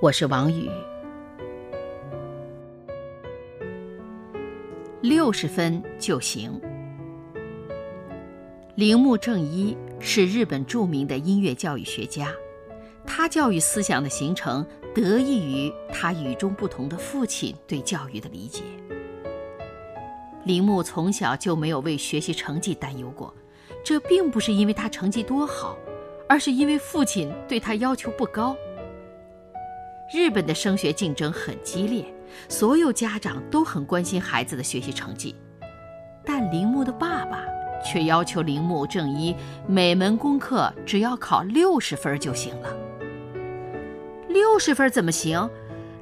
我是王宇。六十分就行。铃木正一是日本著名的音乐教育学家，他教育思想的形成。得益于他与众不同的父亲对教育的理解，铃木从小就没有为学习成绩担忧过。这并不是因为他成绩多好，而是因为父亲对他要求不高。日本的升学竞争很激烈，所有家长都很关心孩子的学习成绩，但铃木的爸爸却要求铃木正一每门功课只要考六十分就行了。六十分怎么行？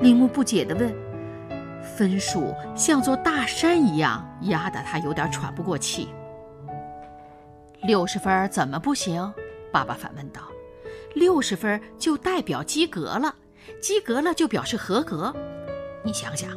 铃木不解地问。分数像座大山一样压得他有点喘不过气。六十分怎么不行？爸爸反问道。六十分就代表及格了，及格了就表示合格。你想想，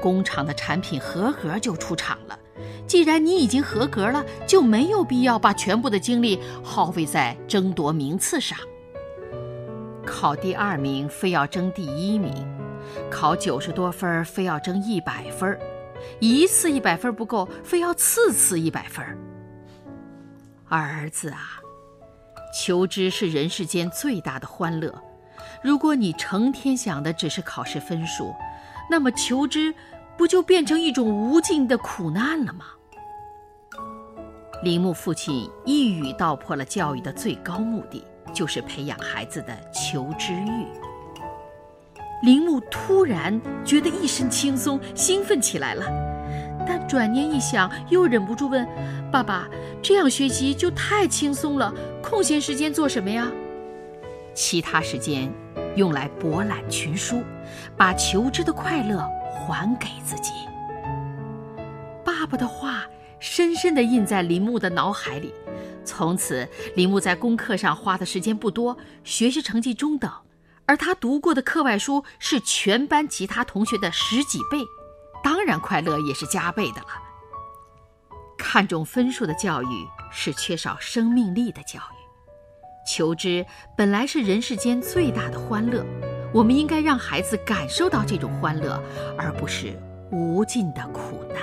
工厂的产品合格就出厂了。既然你已经合格了，就没有必要把全部的精力耗费在争夺名次上。考第二名非要争第一名，考九十多分非要争一百分，一次一百分不够，非要次次一百分。儿子啊，求知是人世间最大的欢乐。如果你成天想的只是考试分数，那么求知不就变成一种无尽的苦难了吗？铃木父亲一语道破了教育的最高目的。就是培养孩子的求知欲。铃木突然觉得一身轻松，兴奋起来了。但转念一想，又忍不住问：“爸爸，这样学习就太轻松了，空闲时间做什么呀？”其他时间用来博览群书，把求知的快乐还给自己。爸爸的话深深地印在林木的脑海里。从此，林木在功课上花的时间不多，学习成绩中等，而他读过的课外书是全班其他同学的十几倍，当然快乐也是加倍的了。看重分数的教育是缺少生命力的教育。求知本来是人世间最大的欢乐，我们应该让孩子感受到这种欢乐，而不是无尽的苦难。